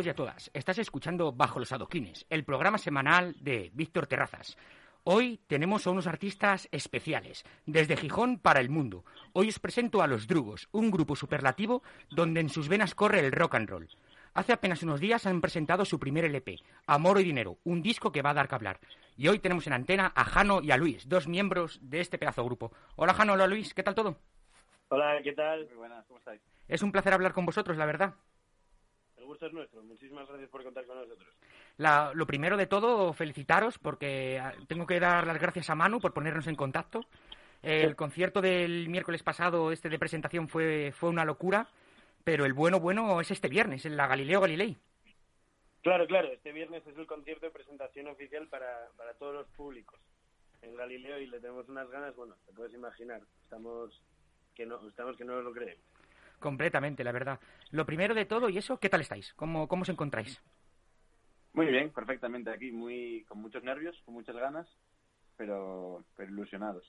todos y a todas. Estás escuchando Bajo los Adoquines, el programa semanal de Víctor Terrazas. Hoy tenemos a unos artistas especiales, desde Gijón para el mundo. Hoy os presento a Los Drugos, un grupo superlativo donde en sus venas corre el rock and roll. Hace apenas unos días han presentado su primer LP, Amor y Dinero, un disco que va a dar que hablar. Y hoy tenemos en antena a Jano y a Luis, dos miembros de este pedazo de grupo. Hola Jano, hola Luis, ¿qué tal todo? Hola, ¿qué tal? Muy buenas, ¿cómo estáis? Es un placer hablar con vosotros, la verdad gusto es nuestro. Muchísimas gracias por contar con nosotros. lo primero de todo, felicitaros porque ah, tengo que dar las gracias a Manu por ponernos en contacto. El concierto del miércoles pasado, este de presentación, fue, fue una locura, pero el bueno, bueno es este viernes, en la Galileo Galilei. Claro, claro, este viernes es el concierto de presentación oficial para, para todos los públicos en Galileo y le tenemos unas ganas, bueno, te puedes imaginar, estamos que no, estamos que no lo creemos. Completamente, la verdad. Lo primero de todo, ¿y eso? ¿Qué tal estáis? ¿Cómo, cómo os encontráis? Muy bien, perfectamente aquí, muy con muchos nervios, con muchas ganas, pero, ilusionados.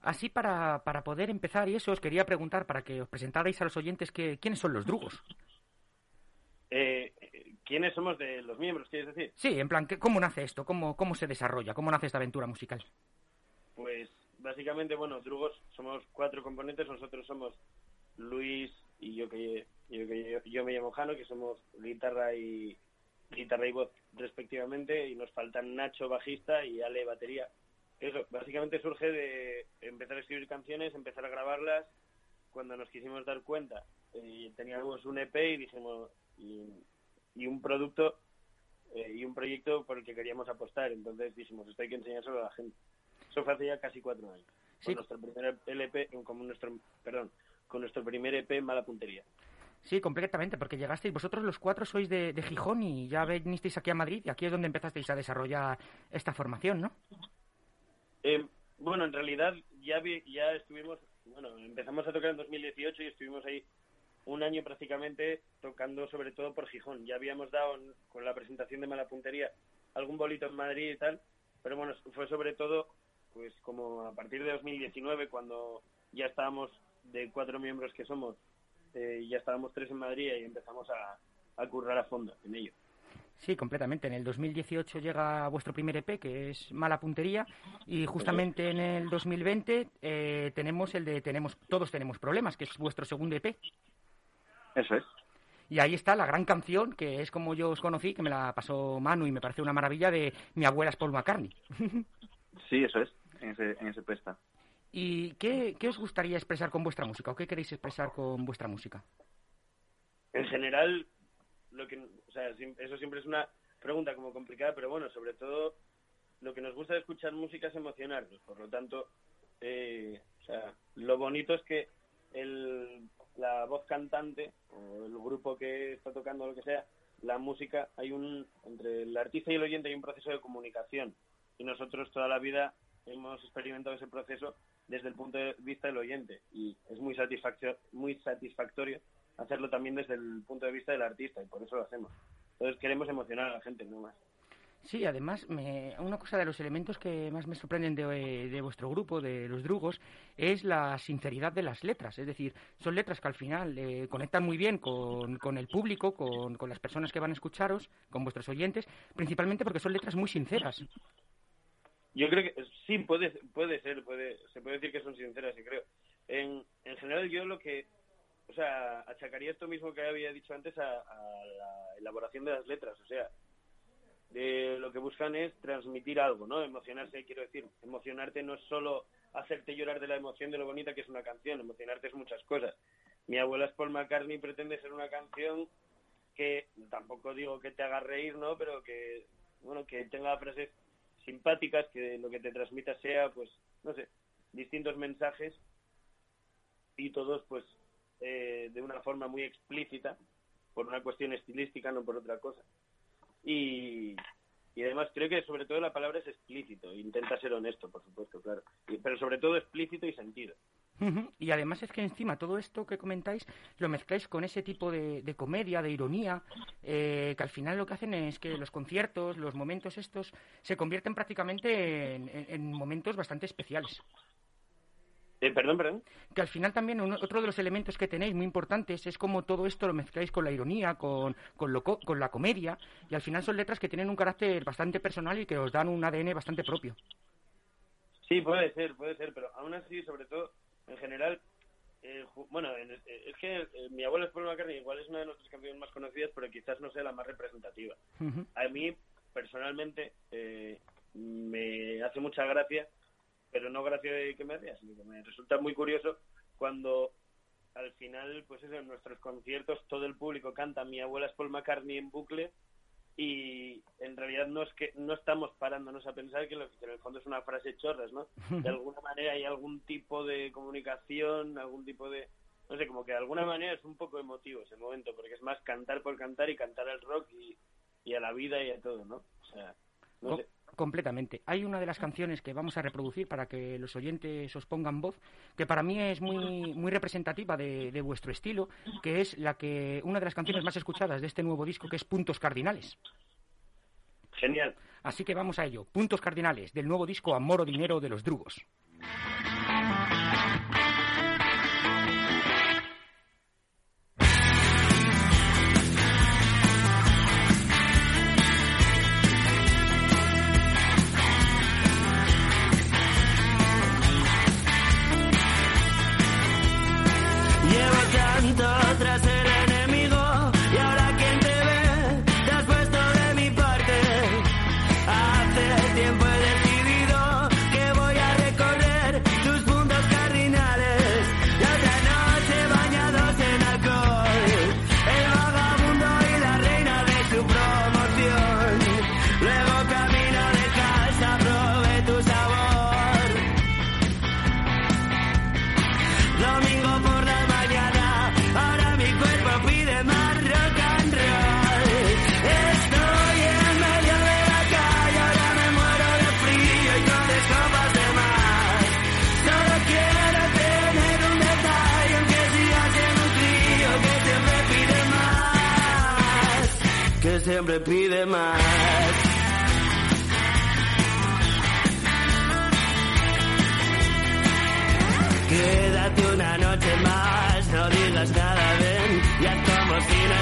Así para, para poder empezar, y eso os quería preguntar, para que os presentarais a los oyentes, que, ¿quiénes son los drugos? Eh, ¿Quiénes somos de los miembros, quieres decir? Sí, en plan, ¿cómo nace esto? ¿Cómo, ¿Cómo se desarrolla? ¿Cómo nace esta aventura musical? Pues básicamente, bueno, Drugos somos cuatro componentes, nosotros somos Luis y yo que yo, me llamo Jano, que somos guitarra y guitarra y voz respectivamente, y nos faltan Nacho bajista y Ale batería. Eso básicamente surge de empezar a escribir canciones, empezar a grabarlas. Cuando nos quisimos dar cuenta, eh, teníamos un EP y dijimos y, un producto eh, y un proyecto por el que queríamos apostar. Entonces dijimos esto hay que enseñárselo a la gente. Eso fue hace ya casi cuatro años. Sí. nuestro primer LP, como nuestro, perdón, con nuestro primer EP Mala Puntería. Sí, completamente, porque llegasteis, vosotros los cuatro sois de, Gijón y ya venisteis aquí a Madrid y aquí es donde empezasteis a desarrollar esta formación, ¿no? Eh, bueno, en realidad ya, ya estuvimos, bueno, empezamos a tocar en 2018 y estuvimos ahí un año prácticamente tocando sobre todo por Gijón. Ya habíamos dado con la presentación de Mala Puntería algún bolito en Madrid y tal, pero bueno, fue sobre todo pues como a partir de 2019 cuando ya estábamos de cuatro miembros que somos, eh, ya estábamos tres en Madrid y empezamos a, a currar a fondo en ello. Sí, completamente. En el 2018 llega vuestro primer EP, que es Mala Puntería, y justamente en el 2020 eh, tenemos el de tenemos Todos tenemos problemas, que es vuestro segundo EP. Eso es. Y ahí está la gran canción, que es como yo os conocí, que me la pasó Manu y me parece una maravilla, de Mi abuela es Paul McCartney. sí, eso es, en ese, en ese pesta. ¿Y qué, qué os gustaría expresar con vuestra música o qué queréis expresar con vuestra música? En general, lo que, o sea, eso siempre es una pregunta como complicada, pero bueno, sobre todo lo que nos gusta de escuchar música es emocionarnos. Por lo tanto, eh, o sea, lo bonito es que el, la voz cantante o el grupo que está tocando lo que sea, la música, hay un entre el artista y el oyente hay un proceso de comunicación y nosotros toda la vida hemos experimentado ese proceso desde el punto de vista del oyente y es muy satisfactorio, muy satisfactorio hacerlo también desde el punto de vista del artista y por eso lo hacemos. Entonces queremos emocionar a la gente, no más. Sí, además, me, una cosa de los elementos que más me sorprenden de, vuestro grupo, de los drugos, es la sinceridad de las letras. Es decir, son letras que al final eh, conectan muy bien con, con el público, con, con, las personas que van a escucharos, con vuestros oyentes, principalmente porque son letras muy sinceras. Yo creo que sí, puede, puede ser, puede, se puede decir que son sinceras, y creo. En, en general, yo lo que, o sea, achacaría esto mismo que había dicho antes a, la elaboración de las letras, o sea, de lo que buscan es transmitir algo, ¿no? Emocionarse, quiero decir, emocionarte no es solo hacerte llorar de la emoción de lo bonita que es una canción, emocionarte es muchas cosas. Mi abuela es Paul McCartney pretende ser una canción que tampoco digo que te haga reír, ¿no? Pero que, bueno, que tenga frases simpáticas, que lo que te transmita sea, pues, no sé, distintos mensajes y todos, pues, eh, de una forma muy explícita, por una cuestión estilística, no por otra cosa. Y, y además creo que sobre todo la palabra es explícito, intenta ser honesto, por supuesto, claro, pero sobre todo explícito y sentido. Y además es que encima todo esto que comentáis lo mezcláis con ese tipo de, comedia, de ironía, eh, que al final lo que hacen es que los conciertos, los momentos estos, se convierten prácticamente en, momentos bastante especiales. Eh, perdón, perdón. Que al final también otro de los elementos que tenéis muy importantes es como todo esto lo mezcláis con la ironía, con, con, lo, con la comedia, y al final son letras que tienen un carácter bastante personal y que os dan un ADN bastante propio. Sí, puede ser, puede ser, pero aún así, sobre todo, en general, eh, bueno, eh, es que eh, mi abuelo es Paul McCartney, igual es una de nuestras canciones más conocidas, pero quizás no sea la más representativa. A mí, personalmente, me hace mucha gracia, pero no gracia de que me ría, sino que me resulta muy curioso cuando al final, pues eso, en nuestros conciertos todo el público canta Mi abuela es Paul McCartney en bucle y en realidad no es que no estamos parándonos a pensar que, lo, que en el fondo es una frase chorras, ¿no? De alguna manera hay algún tipo de comunicación, algún tipo de no sé, como que de alguna manera es un poco emotivo ese momento, porque es más cantar por cantar y cantar al rock y, y a la vida y a todo, ¿no? O sea, no sé. Completamente. Hay una de las canciones que vamos a reproducir para que los oyentes os pongan voz, que para mí es muy, muy representativa de, de, vuestro estilo, que es la que una de las canciones más escuchadas de este nuevo disco, que es Puntos Cardinales. Genial. Así que vamos a ello. Puntos Cardinales del nuevo disco Amor o Dinero de los Drugos. Siempre pide más. Quédate una noche más, no digas nada, ven, ya como si no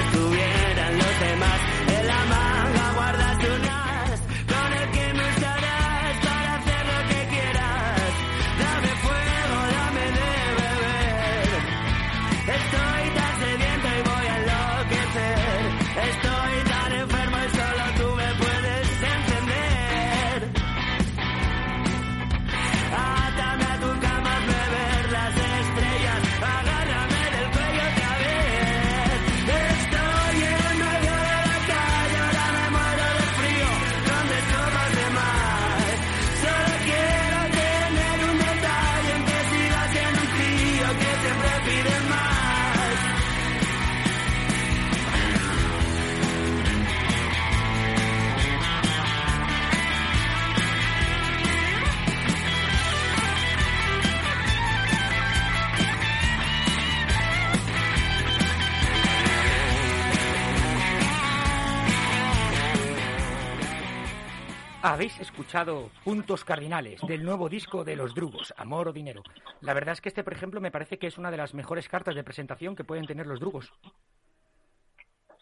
Habéis escuchado Puntos Cardinales del nuevo disco de Los Drugos, Amor o Dinero. La verdad es que este, por ejemplo, me parece que es una de las mejores cartas de presentación que pueden tener los Drugos.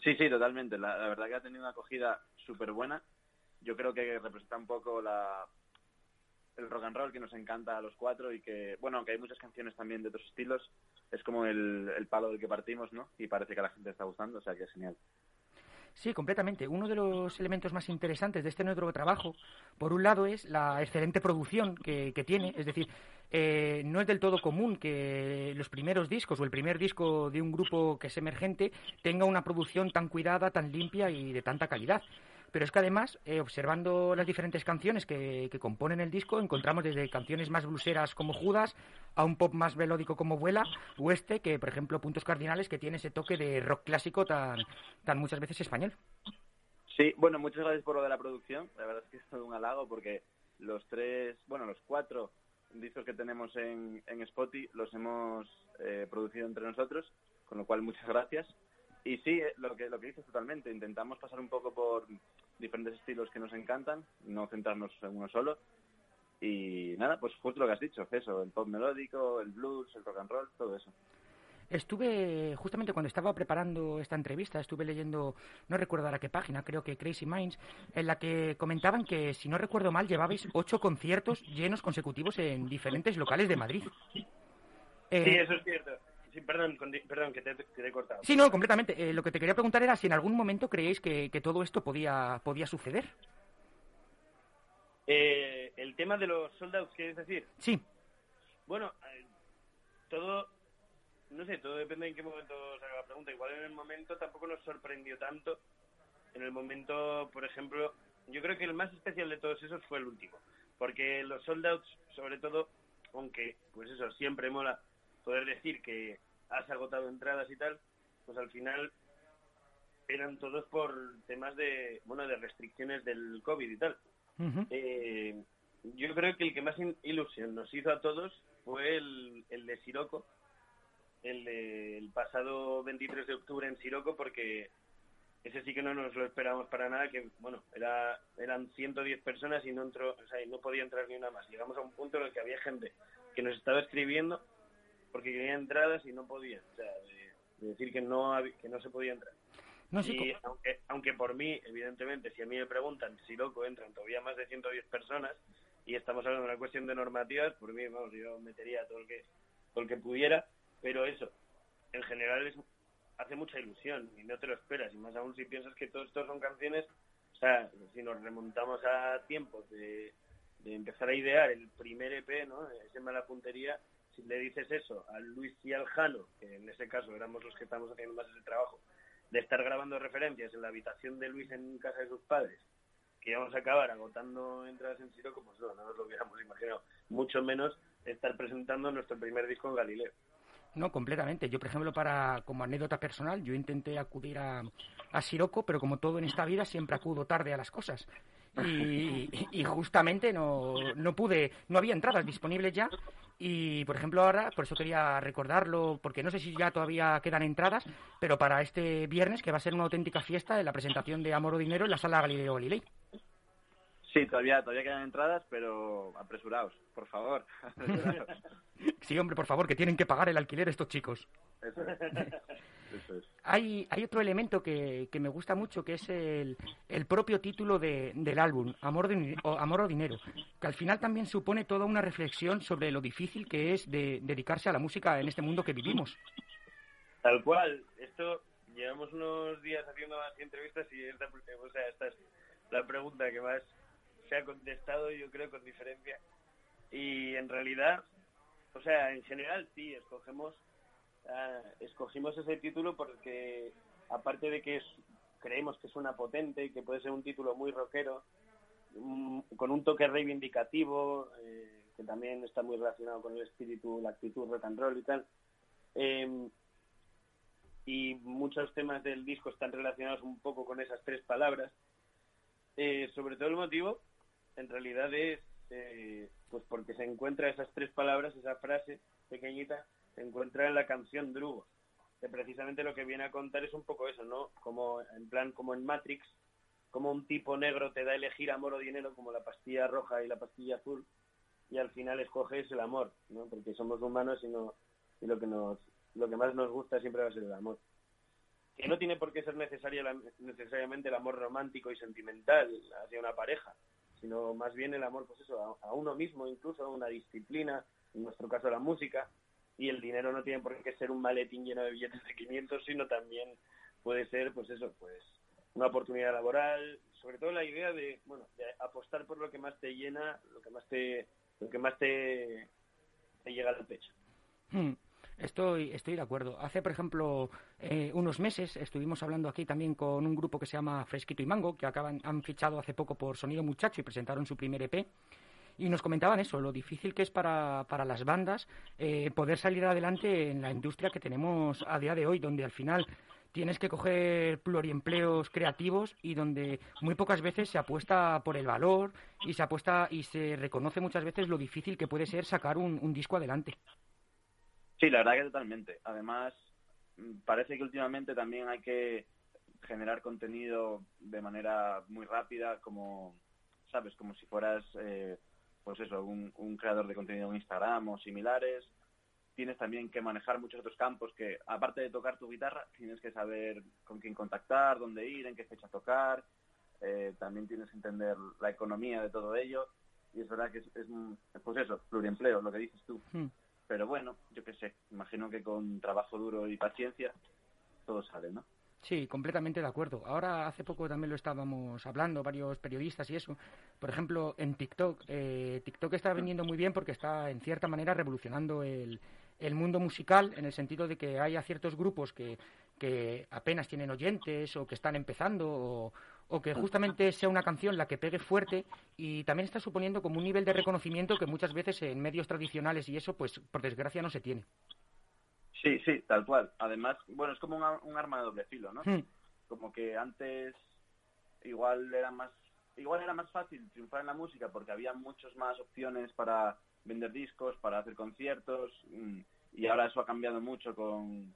Sí, sí, totalmente. La, verdad que ha tenido una acogida súper buena. Yo creo que representa un poco la, el rock and roll que nos encanta a los cuatro y que, bueno, aunque hay muchas canciones también de otros estilos, es como el, el palo del que partimos, ¿no? Y parece que a la gente está gustando, o sea que es genial. Sí, completamente. Uno de los elementos más interesantes de este nuestro trabajo, por un lado, es la excelente producción que, tiene. Es decir, eh, no es del todo común que los primeros discos o el primer disco de un grupo que es emergente tenga una producción tan cuidada, tan limpia y de tanta calidad. Pero es que además, eh, observando las diferentes canciones que, componen el disco, encontramos desde canciones más bluseras como Judas a un pop más melódico como Vuela o este, que por ejemplo Puntos Cardinales, que tiene ese toque de rock clásico tan, tan muchas veces español. Sí, bueno, muchas gracias por lo de la producción. La verdad es que es todo un halago porque los tres, bueno, los cuatro discos que tenemos en, en Spotify los hemos eh, producido entre nosotros, con lo cual muchas gracias. Y sí, eh, lo que, lo que dices totalmente, intentamos pasar un poco por diferentes estilos que nos encantan, no centrarnos en uno solo. Y nada, pues justo lo que has dicho, eso, el pop melódico, el blues, el rock and roll, todo eso. Estuve, justamente cuando estaba preparando esta entrevista, estuve leyendo, no recuerdo ahora qué página, creo que Crazy Minds, en la que comentaban que, si no recuerdo mal, llevabais ocho conciertos llenos consecutivos en diferentes locales de Madrid. Eh, sí, eso es cierto. Sí, perdón, perdón que te, he cortado. Sí, no, completamente. Eh, lo que te quería preguntar era si en algún momento creéis que, que todo esto podía, podía suceder. Eh, el tema de los soldados, ¿quieres decir? Sí. Bueno, eh, todo, no sé, todo depende en qué momento se haga la pregunta. Igual en el momento tampoco nos sorprendió tanto. En el momento, por ejemplo, yo creo que el más especial de todos esos fue el último. Porque los soldados, sobre todo, aunque, pues eso, siempre mola poder decir que has agotado entradas y tal, pues al final eran todos por temas de, bueno, de restricciones del COVID y tal. eh, yo creo que el que más ilusión nos hizo a todos fue el, el de Siroco, el, el pasado 23 de octubre en Siroco, porque ese sí que no nos lo esperábamos para nada, que bueno, era, eran 110 personas y no entró, o sea, y no podía entrar ni una más. Llegamos a un punto en el que había gente que nos estaba escribiendo porque quería entradas y no podía, o sea, de, decir que no que no se podía entrar. y aunque, aunque por mí, evidentemente, si a mí me preguntan si loco entran todavía más de 110 personas y estamos hablando de una cuestión de normativas, por mí, vamos, yo metería todo el que todo el que pudiera, pero eso, en general es, hace mucha ilusión y no te lo esperas, y más aún si piensas que todo esto son canciones, o sea, si nos remontamos a tiempos de, de empezar a idear el primer EP, ¿no? Ese mala puntería, si le dices eso a Luis y al Jano, que en ese caso éramos los que estamos haciendo más ese trabajo, de estar grabando referencias en la habitación de Luis en casa de sus padres, que íbamos a acabar agotando entradas en Siroco, pues no, no nos lo hubiéramos imaginado. Mucho menos estar presentando nuestro primer disco en Galileo. No, completamente. Yo, por ejemplo, para como anécdota personal, yo intenté acudir a, a Siroco, pero como todo en esta vida, siempre acudo tarde a las cosas. Y, y, justamente no, no pude, no había entradas disponibles ya y, por ejemplo, ahora, por eso quería recordarlo, porque no sé si ya todavía quedan entradas, pero para este viernes, que va a ser una auténtica fiesta de la presentación de Amor o Dinero en la sala Galileo Galilei. Sí, todavía, todavía quedan entradas, pero apresuraos, por favor. sí, hombre, por favor, que tienen que pagar el alquiler estos chicos. Eso es. Hay, hay otro elemento que, que me gusta mucho, que es el, el propio título de, del álbum, Amor, de, o, Amor o Dinero, que al final también supone toda una reflexión sobre lo difícil que es de dedicarse a la música en este mundo que vivimos. Tal cual, esto llevamos unos días haciendo más entrevistas y esta, o sea, esta es la pregunta que más se ha contestado, yo creo, con diferencia. Y en realidad, o sea, en general sí, escogemos uh, escogimos ese título porque, aparte de que es, creemos que suena potente y que puede ser un título muy rockero, um, con un toque reivindicativo, eh, que también está muy relacionado con el espíritu, la actitud rock and roll y tal. Eh, y muchos temas del disco están relacionados un poco con esas tres palabras. Eh, sobre todo el motivo, en realidad es eh, pues porque se encuentra esas tres palabras, esa frase pequeñita, se encuentra en la canción Drugo, que precisamente lo que viene a contar es un poco eso, ¿no? Como en plan como en Matrix, como un tipo negro te da a elegir amor o dinero como la pastilla roja y la pastilla azul y al final escoges el amor, ¿no? Porque somos humanos y no y lo que nos lo que más nos gusta siempre va a ser el amor. Que no tiene por qué ser necesario necesariamente el amor romántico y sentimental hacia una pareja, sino más bien el amor, pues eso, a, a uno mismo, incluso a una disciplina, en nuestro caso la música, y el dinero no tiene por qué ser un maletín lleno de billetes de 500, sino también puede ser, pues eso, pues una oportunidad laboral, sobre todo la idea de, bueno, de apostar por lo que más te llena, lo que más te, lo que más te, te llega al pecho. Hmm. Estoy, estoy de acuerdo. Hace, por ejemplo, eh, unos meses estuvimos hablando aquí también con un grupo que se llama Fresquito y Mango, que acaban, han fichado hace poco por Sonido Muchacho y presentaron su primer EP y nos comentaban eso, lo difícil que es para, para las bandas eh, poder salir adelante en la industria que tenemos a día de hoy, donde al final tienes que coger pluriempleos creativos y donde muy pocas veces se apuesta por el valor y se apuesta y se reconoce muchas veces lo difícil que puede ser sacar un, un disco adelante. Sí, la verdad que totalmente. Además, mm, parece que últimamente también hay que generar contenido de manera muy rápida, como, sabes, como si fueras eh, pues eso, un, un creador de contenido en Instagram o similares. Tienes también que manejar muchos otros campos que, aparte de tocar tu guitarra, tienes que saber con quién contactar, dónde ir, en qué fecha tocar. Eh, también tienes que entender la economía de todo ello. Y es verdad que es, es un- pues eso, pluriempleo, lo que dices tú. Hmm. Pero bueno, yo qué sé, imagino que con trabajo duro y paciencia todo sale, ¿no? Sí, completamente de acuerdo. Ahora, hace poco también lo estábamos hablando, varios periodistas y eso. Por ejemplo, en TikTok. eh, TikTok está vendiendo muy bien porque está, en cierta manera, revolucionando el, el mundo musical en el sentido de que haya ciertos grupos que, que apenas tienen oyentes o que están empezando o, o que justamente sea una canción la que pegue fuerte y también está suponiendo como un nivel de reconocimiento que muchas veces en medios tradicionales y eso, pues por desgracia no se tiene. Sí, sí, tal cual. Además, bueno, es como un, un arma de doble filo, ¿no? Hmm. Como que antes igual era más igual era más fácil triunfar en la música porque había muchas más opciones para vender discos, para hacer conciertos mm, y ahora eso ha cambiado mucho con,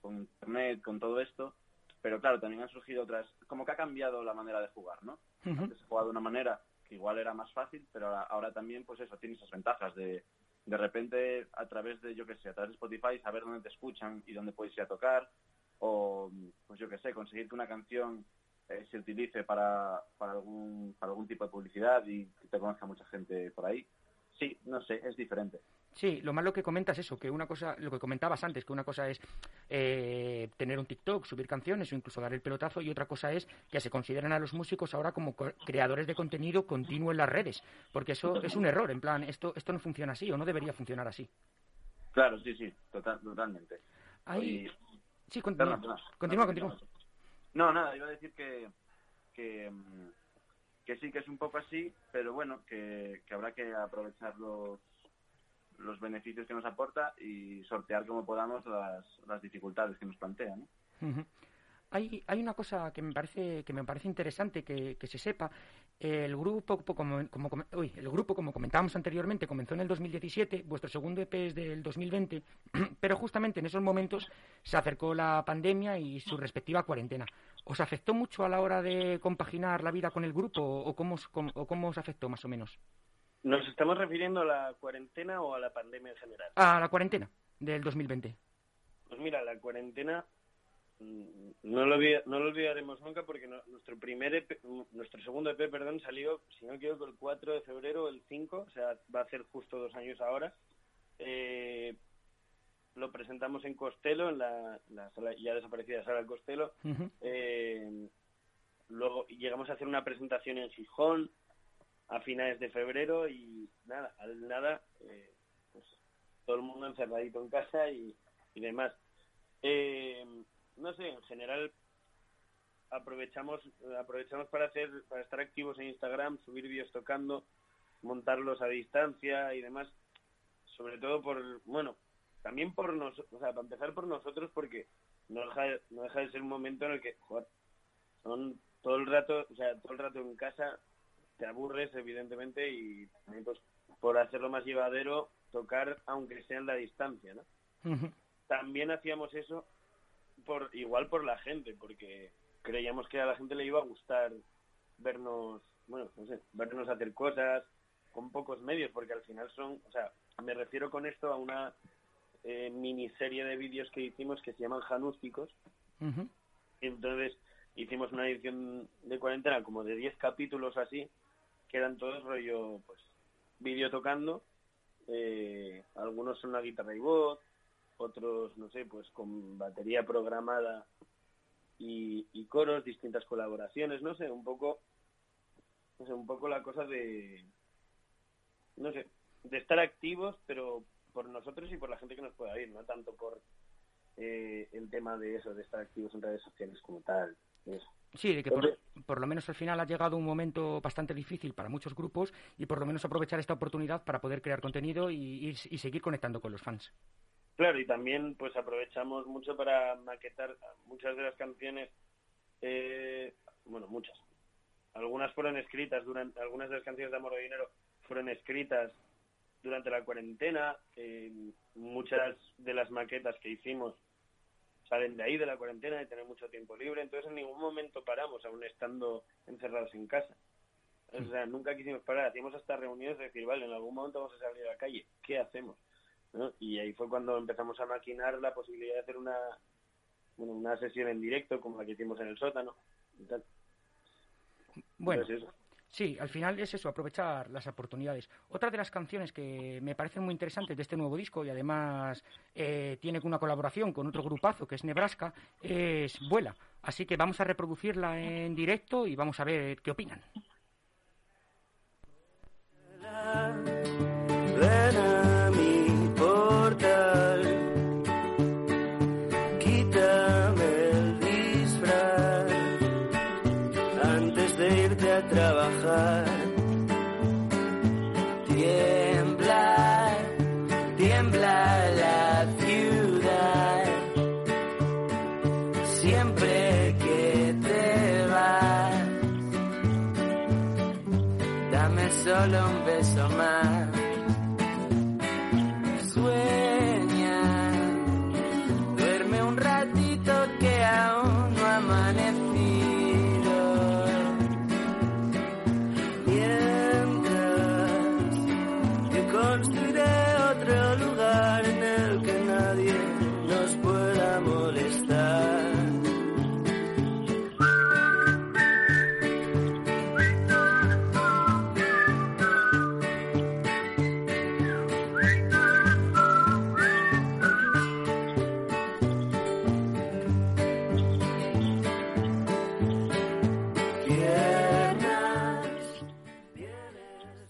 con internet, con todo esto. Pero claro, también han surgido otras, como que ha cambiado la manera de jugar, ¿no? Antes se jugaba de una manera que igual era más fácil, pero ahora, ahora también, pues eso, tiene esas ventajas de de repente a través de, yo qué sé, a través de Spotify saber dónde te escuchan y dónde puedes ir a tocar, o pues yo qué sé, conseguir que una canción eh, se utilice para, para, algún, para algún tipo de publicidad y que te conozca mucha gente por ahí. Sí, no sé, es diferente. Sí, lo malo que comentas es eso, que una cosa, lo que comentabas antes, que una cosa es eh, tener un TikTok, subir canciones o incluso dar el pelotazo y otra cosa es que se consideran a los músicos ahora como co- creadores de contenido continuo en las redes, porque eso es un error, en plan, esto, esto no funciona así o no debería funcionar así. Claro, sí, sí, total, totalmente. Ahí, Y- sí, continúa, Perdón, perdón. continúa, No, continúa. No, nada, iba a decir que, que, que sí, que es un poco así, pero bueno, que, que habrá que aprovechar los, beneficios que nos aporta y sortear como podamos las, las dificultades que nos plantea, ¿no? Hay, hay una cosa que me parece que me parece interesante que, se sepa. El grupo, como, como, uy, el grupo, como comentábamos anteriormente, comenzó en el 2017, vuestro segundo EP es del 2020, pero justamente en esos momentos se acercó la pandemia y su respectiva cuarentena. ¿Os afectó mucho a la hora de compaginar la vida con el grupo o cómo, cómo- o cómo os afectó más o menos? ¿Nos estamos refiriendo a la cuarentena o a la pandemia en general? A la cuarentena del 2020. Pues mira, la cuarentena mm, no lo, no lo olvidaremos nunca porque no- nuestro primer EP, mm, nuestro segundo EP, perdón, salió, si no me equivoco, el 4 de febrero el 5, o sea, va a hacer justo dos años ahora. Eh, lo presentamos en Costello, en la, la sala, ya desaparecida sala del Costello. Eh, luego llegamos a hacer una presentación en Gijón a finales de febrero y nada, al nada, eh, pues todo el mundo encerradito en casa y, y demás. Eh, no sé, en general aprovechamos aprovechamos para hacer para estar activos en Instagram, subir vídeos tocando, montarlos a distancia y demás. Sobre todo por, bueno, también por nosotros, o sea, para empezar por nosotros porque no deja, de- no deja de ser un momento en el que, joder, son todo el rato, o sea, todo el rato en casa te aburres evidentemente y también pues por hacerlo más llevadero tocar aunque sea en la distancia, ¿no? También hacíamos eso por igual por la gente, porque creíamos que a la gente le iba a gustar vernos, bueno, no sé, vernos hacer cosas con pocos medios, porque al final son, o sea, me refiero con esto a una eh, miniserie de vídeos que hicimos que se llaman Janústicos, entonces hicimos una edición de cuarentena como de 10 capítulos así, que eran todos rollo, pues, vídeo tocando, eh, algunos son la guitarra y voz, otros, no sé, pues con batería programada y, y coros, distintas colaboraciones, no sé, un poco, no sé, un poco la cosa de, no sé, de estar activos, pero por nosotros y por la gente que nos pueda oír, no tanto por eh, el tema de eso, de estar activos en redes sociales como tal. Eso. Sí, de que por, lo menos al final ha llegado un momento bastante difícil para muchos grupos y por lo menos aprovechar esta oportunidad para poder crear contenido y, y- y seguir conectando con los fans. Claro, y también pues aprovechamos mucho para maquetar muchas de las canciones, eh, bueno, muchas. Algunas fueron escritas durante, algunas de las canciones de Amor o Dinero fueron escritas durante la cuarentena. eh, muchas de las maquetas que hicimos salen de ahí, de la cuarentena, de tener mucho tiempo libre. Entonces en ningún momento paramos, aún estando encerrados en casa. O sea, nunca quisimos parar. Hacíamos hasta reuniones de decir, vale, en algún momento vamos a salir a la calle. ¿Qué hacemos? ¿No? Y ahí fue cuando empezamos a maquinar la posibilidad de hacer una, bueno, una sesión en directo como la que hicimos en el sótano y tal. Bueno, eso. Sí, al final es eso, aprovechar las oportunidades. Otra de las canciones que me parecen muy interesantes de este nuevo disco y además eh, tiene una colaboración con otro grupazo que es Nebraska, es Vuela. Así que vamos a reproducirla en directo y vamos a ver qué opinan. Siempre que te vas, dame solo un beso más.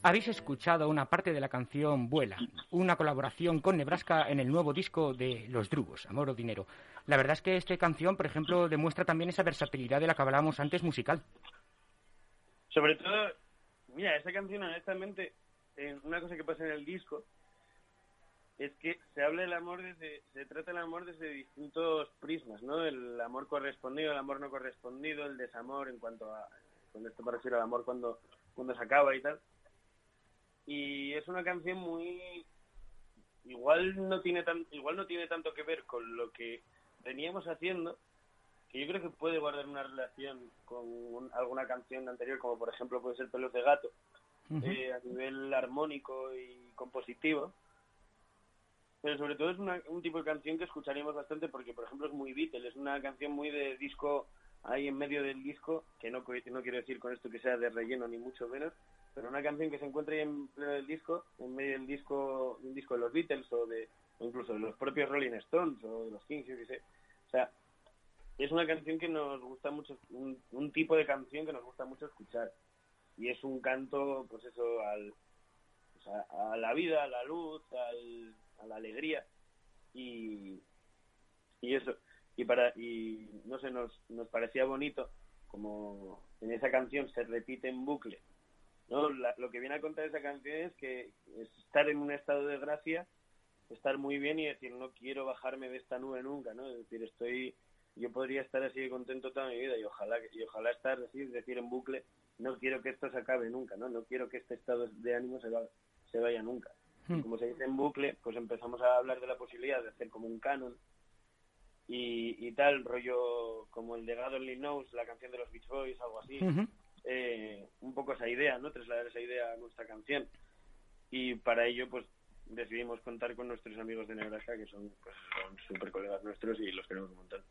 Habéis escuchado una parte de la canción Vuela, una colaboración con Nebraska en el nuevo disco de Los Drugos, Amor o Dinero. La verdad es que esta canción, por ejemplo, demuestra también esa versatilidad de la que hablábamos antes musical. Sobre todo, mira, esa canción, honestamente, eh, una cosa que pasa en el disco es que se habla del amor desde, se trata el amor desde distintos prismas, ¿no? El amor correspondido, el amor no correspondido, el desamor en cuanto a, con esto me refiero al amor cuando, cuando se acaba y tal. Y es una canción muy, igual no tiene tan, igual no tiene tanto que ver con lo que veníamos haciendo, que yo creo que puede guardar una relación con un- alguna canción anterior, como por ejemplo puede ser Pelos de Gato, eh, a nivel armónico y compositivo. Pero sobre todo es una- un tipo de canción que escucharíamos bastante porque, por ejemplo, es muy Beatles, es una canción muy de disco ahí en medio del disco, que no, no quiero decir con esto que sea de relleno ni mucho menos, pero una canción que se encuentra ahí en pleno del disco, en medio del disco, un disco de los Beatles o de o incluso de los propios Rolling Stones o de los Kings, yo qué sé. O sea, es una canción que nos gusta mucho, un, tipo de canción que nos gusta mucho escuchar. Y es un canto, pues eso, al, a la vida, a la luz, al, a la alegría. Y, y eso. Y, para, y no sé, nos, nos parecía bonito como en esa canción se repite en bucle. ¿No? La- lo que viene a contar esa canción es que es estar en un estado de gracia, estar muy bien y decir, no quiero bajarme de esta nube nunca, ¿no? Es decir, estoy, yo podría estar así de contento toda mi vida y ojalá, y ojalá estar así, es decir, en bucle, no quiero que esto se acabe nunca, ¿no? No quiero que este estado de ánimo se, va- se vaya nunca. Hmm. Como se dice en bucle, pues empezamos a hablar de la posibilidad de hacer como un canon y, y tal, rollo como el de God Only Knows, la canción de los Beach Boys, algo así. Eh, un poco esa idea, ¿no? Trasladar esa idea a nuestra canción. Y para ello, pues decidimos contar con nuestros amigos de Nebraska, que son pues son súper colegas nuestros y los queremos un montón.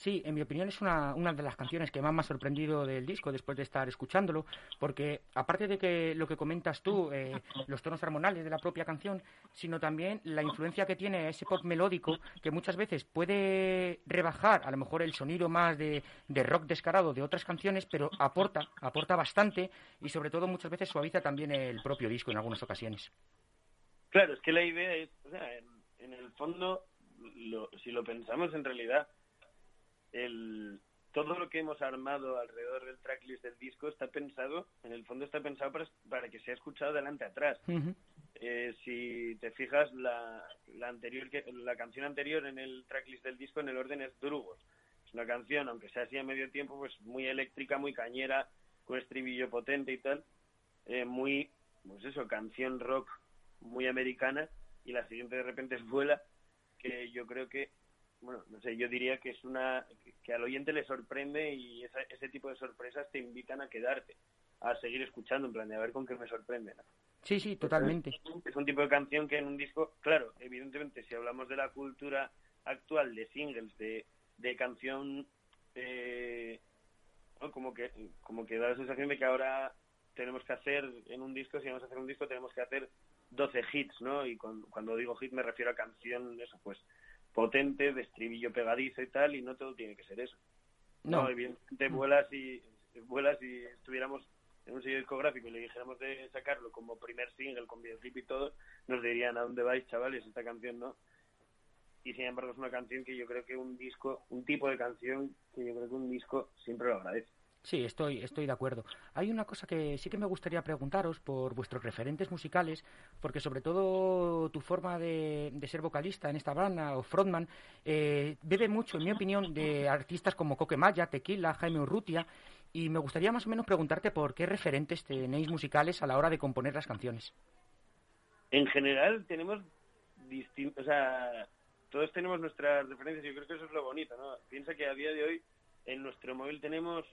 Sí, en mi opinión es una, una de las canciones que más me ha sorprendido del disco después de estar escuchándolo, porque aparte de que lo que comentas tú, eh, los tonos armonales de la propia canción, sino también la influencia que tiene ese pop melódico que muchas veces puede rebajar a lo mejor el sonido más de, de rock descarado de otras canciones, pero aporta, aporta bastante y sobre todo muchas veces suaviza también el propio disco en algunas ocasiones. Claro, es que la idea es, o sea, en, en el fondo, lo- si lo pensamos en realidad, el, todo lo que hemos armado alrededor del tracklist del disco está pensado, en el fondo está pensado para, para que sea escuchado delante atrás. Eh, si te fijas, la, la anterior que, la canción anterior en el tracklist del disco en el orden es Drugos. Es una canción, aunque sea así a medio tiempo, pues muy eléctrica, muy cañera, con estribillo potente y tal. Eh, muy, pues eso, canción rock muy americana. Y la siguiente de repente es Vuela, que yo creo que, bueno, no sé, yo diría que es una, que, al oyente le sorprende y esa- ese tipo de sorpresas te invitan a quedarte. a seguir escuchando, en plan de a ver con qué me sorprende. ¿no? Sí, sí, totalmente. Es un tipo de canción que en un disco, claro, evidentemente, si hablamos de la cultura actual de singles, de, de canción, eh, ¿no? como que como que da la sensación de que ahora tenemos que hacer en un disco, si vamos a hacer un disco, tenemos que hacer 12 hits, ¿no? Y con- cuando digo hit me refiero a canción, eso, pues, potente, de estribillo pegadizo y tal, y no todo tiene que ser eso. No. No, evidentemente vuelas y vuelas si estuviéramos en un sello discográfico y le dijéramos de sacarlo como primer single con videoclip y todo, nos dirían a dónde vais, chavales, esta canción no. Y sin embargo es una canción que yo creo que un disco, un tipo de canción que yo creo que un disco siempre lo agradece. Sí, estoy, estoy de acuerdo. Hay una cosa que sí que me gustaría preguntaros por vuestros referentes musicales, porque sobre todo tu forma de, de ser vocalista en esta banda o frontman eh, bebe mucho, en mi opinión, de artistas como Coquemaya, Tequila, Jaime Urrutia, y me gustaría más o menos preguntarte por qué referentes tenéis musicales a la hora de componer las canciones. En general tenemos distintos, o sea, todos tenemos nuestras referencias y yo creo que eso es lo bonito, ¿no? Piensa que a día de hoy en nuestro móvil tenemos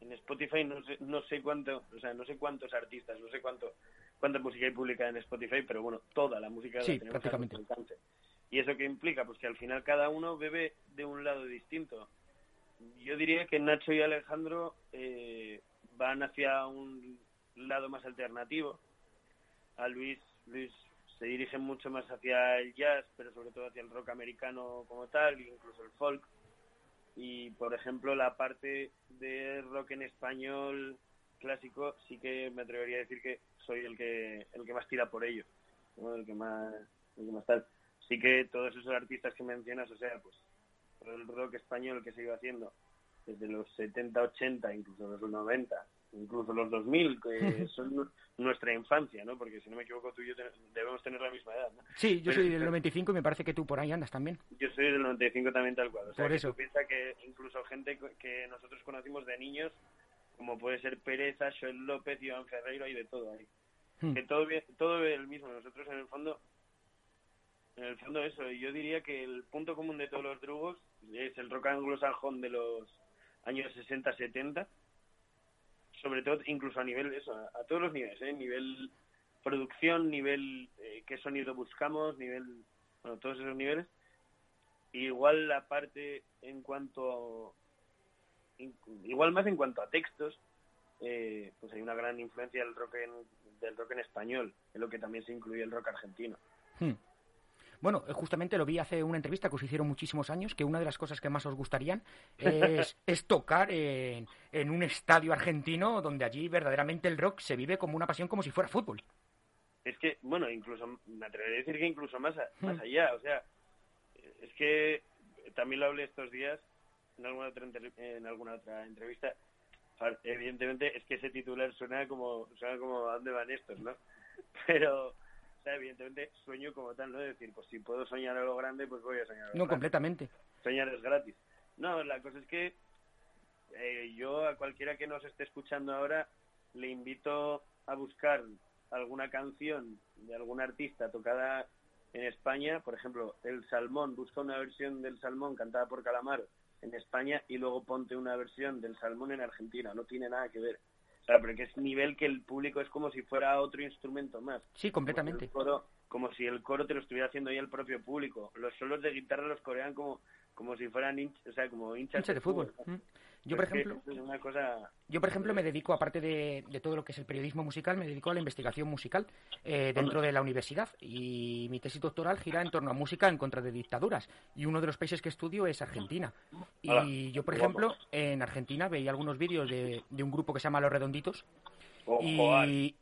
en Spotify no sé, no sé cuánto, o sea, no sé cuántos artistas, no sé cuánto cuánta música hay publicada en Spotify, pero bueno, toda la música Sí, la tenemos a prácticamente. alcance. ¿Y eso qué implica? Pues que al final cada uno bebe de un lado distinto. Yo diría que Nacho y Alejandro eh, van hacia un lado más alternativo. A Luis, Luis se dirige mucho más hacia el jazz, pero sobre todo hacia el rock americano como tal, incluso el folk. Y, por ejemplo, la parte de rock en español clásico sí que me atrevería a decir que soy el que el que más tira por ello, el que más el que más tal. Sí que todos esos artistas que mencionas, o sea, pues el rock español que se iba haciendo desde los 70, 80, incluso los 90, incluso los 2000, que son nu- nuestra infancia, ¿no? Porque si no me equivoco tú y yo te- debemos tener la misma edad, ¿no? Sí, yo Pero- soy del 95 y me parece que tú por ahí andas también. Yo soy del 95 también tal cual. O sea, Por que eso. tú piensas que incluso gente que nosotros conocimos de niños, como puede ser Pereza, Joel López, Iván Ferreiro, hay de todo ahí. Hmm. Que todo, todo el mismo. Nosotros en el fondo, en el fondo eso, yo diría que el punto común de todos los drugos es el rock anglosajón de los años 60-70, sobre todo incluso a nivel eso, a, todos los niveles, ¿eh? nivel producción, nivel eh, qué sonido buscamos, nivel, bueno, todos esos niveles. Igual la parte en cuanto, igual más en cuanto a textos, eh, pues hay una gran influencia del rock en, del rock en español, en lo que también se incluye el rock argentino. Hmm. Bueno, eh, justamente lo vi hace una entrevista que os hicieron muchísimos años, que una de las cosas que más os gustarían es, es tocar en, en un estadio argentino donde allí verdaderamente el rock se vive como una pasión como si fuera fútbol. Es que, bueno, incluso, me atrevería a decir que incluso más, a- Hmm. más allá, o sea, es que también lo hablé estos días en alguna otra, en alguna otra entrevista. Evidentemente es que ese titular suena como, suena como ¿a dónde van estos, no? Pero, o sea, evidentemente sueño como tal, ¿no? Es decir, pues si puedo soñar a lo grande, pues voy a soñar a lo No, grande. completamente. soñar es gratis. No, la cosa es que eh, yo a cualquiera que nos esté escuchando ahora le invito a buscar alguna canción de algún artista tocada en España, por ejemplo, El Salmón, busca una versión del Salmón cantada por Calamaro en España y luego ponte una versión del Salmón en Argentina, no tiene nada que ver. O sea, porque es nivel que el público es como si fuera otro instrumento más. Sí, completamente. Como si el coro, como si el coro te lo estuviera haciendo ahí el propio público. Los solos de guitarra los corean como, como si fueran hinch- o sea, como hinchas, Hinchas de fútbol. Mm. Yo, por ejemplo, es una cosa... Yo, por ejemplo, me dedico, aparte de, de todo lo que es el periodismo musical, me dedico a la investigación musical eh, dentro de la universidad. Y mi tesis doctoral gira en torno a música en contra de dictaduras. Y uno de los países que estudio es Argentina. Y Hola. yo, por ejemplo, en Argentina veía algunos vídeos de, de un grupo que se llama Los Redonditos. Ojo, Y,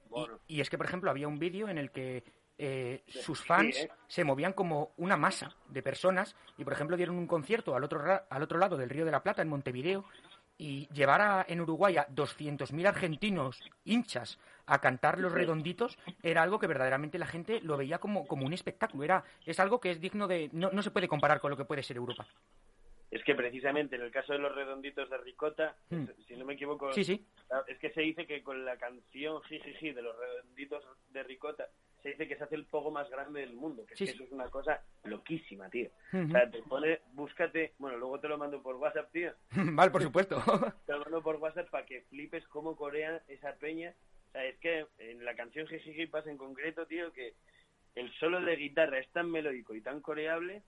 y- es que, por ejemplo, había un vídeo en el que eh, sus Sí, fans ¿eh? se movían como una masa de personas y, por ejemplo, dieron un concierto al otro, ra- al otro lado del Río de la Plata, en Montevideo, y llevar a- en Uruguay a 200.000 argentinos hinchas a cantar los redonditos era algo que verdaderamente la gente lo veía como, como un espectáculo. Era, es algo que es digno de... No, no se puede comparar con lo que puede ser Europa. Es que precisamente en el caso de los redonditos de Ricota, Hmm. si no me equivoco, Sí, sí. es que se dice que con la canción Jijiji de los redonditos de Ricota se dice que se hace el pogo más grande del mundo, que, es que sí. eso es una cosa loquísima, tío. O sea, te pone, búscate, bueno, luego te lo mando por WhatsApp, tío, vale, por supuesto. te lo mando por WhatsApp para que flipes cómo corea esa peña. O sea, es que en la canción Jijiji pasa en concreto, tío, que el solo de guitarra es tan melódico y tan coreable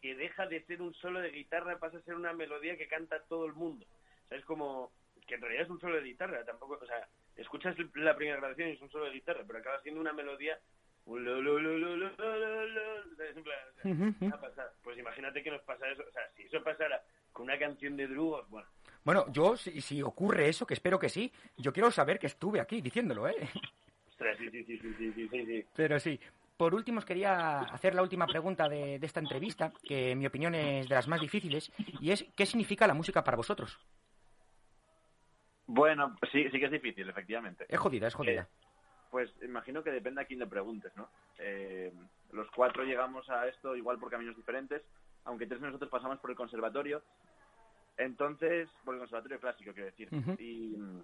que deja de ser un solo de guitarra, pasa a ser una melodía que canta todo el mundo. O sea, es como que en realidad es un solo de guitarra, tampoco, o sea, escuchas la primera grabación y es un solo de guitarra, pero acaba siendo una melodía... Pues imagínate que nos pasa eso, o sea, si eso pasara con una canción de Drugos, bueno. Bueno, yo, si, si ocurre eso, que espero que sí, yo quiero saber que estuve aquí diciéndolo, ¿eh? Ostras, sí, sí, sí, sí, sí. Pero sí. Por último, os quería hacer la última pregunta de, de esta entrevista, que en mi opinión es de las más difíciles, y es, ¿qué significa la música para vosotros? Bueno, sí, sí que es difícil, efectivamente. Es jodida, es jodida. Pues imagino que depende a quién le preguntes, ¿no? Eh, los cuatro llegamos a esto igual por caminos diferentes, aunque tres de nosotros pasamos por el conservatorio. Entonces, por el conservatorio clásico, quiero decir. Y mm,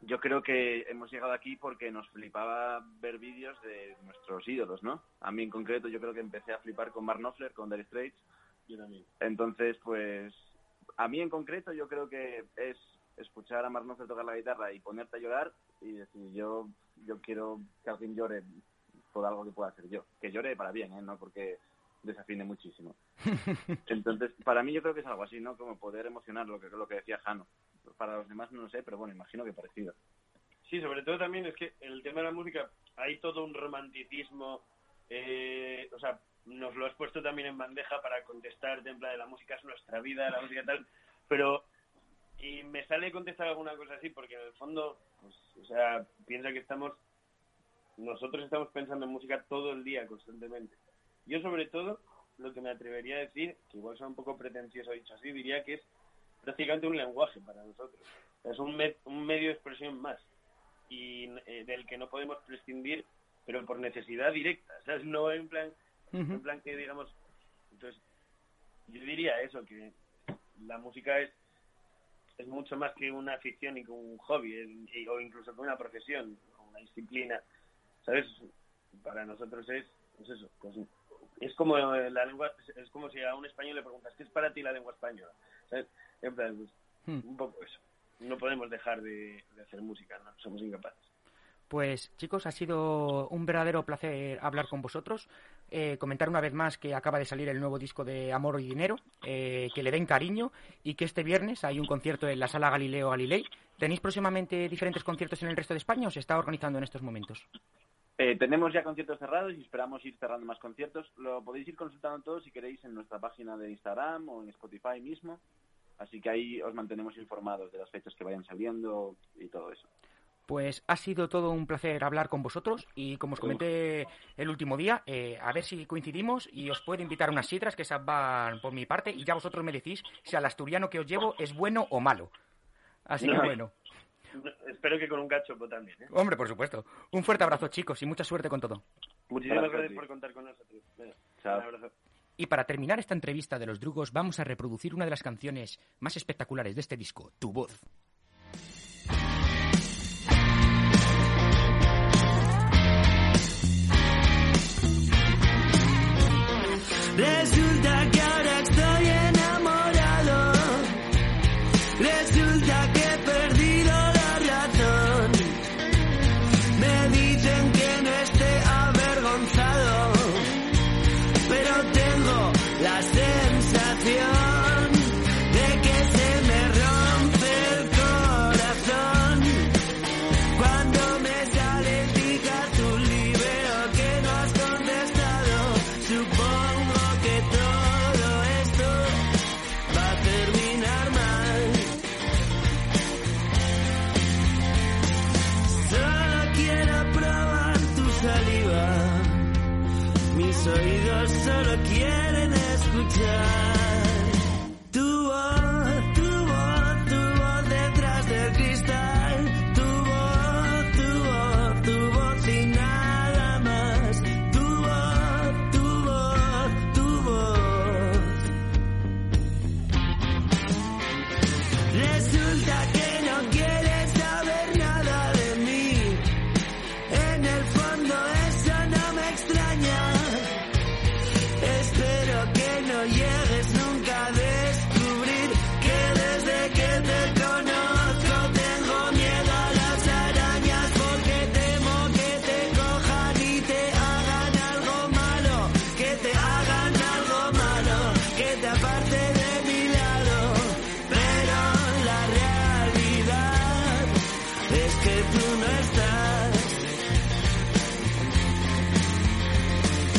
yo creo que hemos llegado aquí porque nos flipaba ver vídeos de nuestros ídolos, ¿no? A mí en concreto yo creo que empecé a flipar con Mark Knopfler, con Dire Straits. Yo también. Entonces, pues, a mí en concreto yo creo que es escuchar a Mark Knopfler tocar la guitarra y ponerte a llorar y decir, yo, yo quiero que alguien llore por algo que pueda hacer yo. Que llore para bien, ¿eh? No porque desafine muchísimo. Entonces, para mí yo creo que es algo así, ¿no? Como poder emocionar lo que, lo que decía Jano. Para los demás no lo sé, pero bueno, imagino que parecido. Sí, sobre todo también es que el tema de la música hay todo un romanticismo, eh, o sea, nos lo has puesto también en bandeja para contestarte, en plan de la música es nuestra vida, la música tal, pero y me sale contestar alguna cosa así porque en el fondo, pues, o sea, piensa que estamos, nosotros estamos pensando en música todo el día constantemente. Yo sobre todo, lo que me atrevería a decir, que igual son un poco pretencioso dicho así, diría que es prácticamente un lenguaje para nosotros. Es un, me- un medio de expresión más y eh, del que no podemos prescindir, pero por necesidad directa, ¿sabes? No en plan, en plan que digamos, entonces yo diría eso, que la música es es mucho más que una afición y que un hobby, es- y- o incluso que una profesión, o una disciplina, ¿sabes? Para nosotros es, es eso, pues, es como eh, la lengua, es como si a un español le preguntas, ¿qué es para ti la lengua española? ¿Sabes? En plan, pues, Hmm. un poco eso. No podemos dejar de, de hacer música, ¿no? Somos incapaces. Pues chicos, ha sido un verdadero placer hablar con vosotros. Eh, comentar una vez más que acaba de salir el nuevo disco de Amor y Dinero, eh, que le den cariño y que este viernes hay un concierto en la sala Galileo Galilei. ¿Tenéis próximamente diferentes conciertos en el resto de España o se está organizando en estos momentos? Eh, tenemos ya conciertos cerrados y esperamos ir cerrando más conciertos. Lo podéis ir consultando todo si queréis en nuestra página de Instagram o en Spotify mismo. Así que ahí os mantenemos informados de las fechas que vayan saliendo y todo eso. Pues ha sido todo un placer hablar con vosotros y como os comenté el último día, eh, a ver si coincidimos y os puedo invitar a unas sidras que esas van por mi parte y ya vosotros me decís si al asturiano que os llevo es bueno o malo. Así que No. bueno. No, Espero que con un cachopo también, ¿eh? Hombre, por supuesto. Un fuerte abrazo, chicos, y mucha suerte con todo. Muchísimas Gracias por contar con nosotros. Venga, Chao. Un abrazo. Y para terminar esta entrevista de los drugos, vamos a reproducir una de las canciones más espectaculares de este disco, Tu voz. saliva. Mis oídos solo quieren escuchar.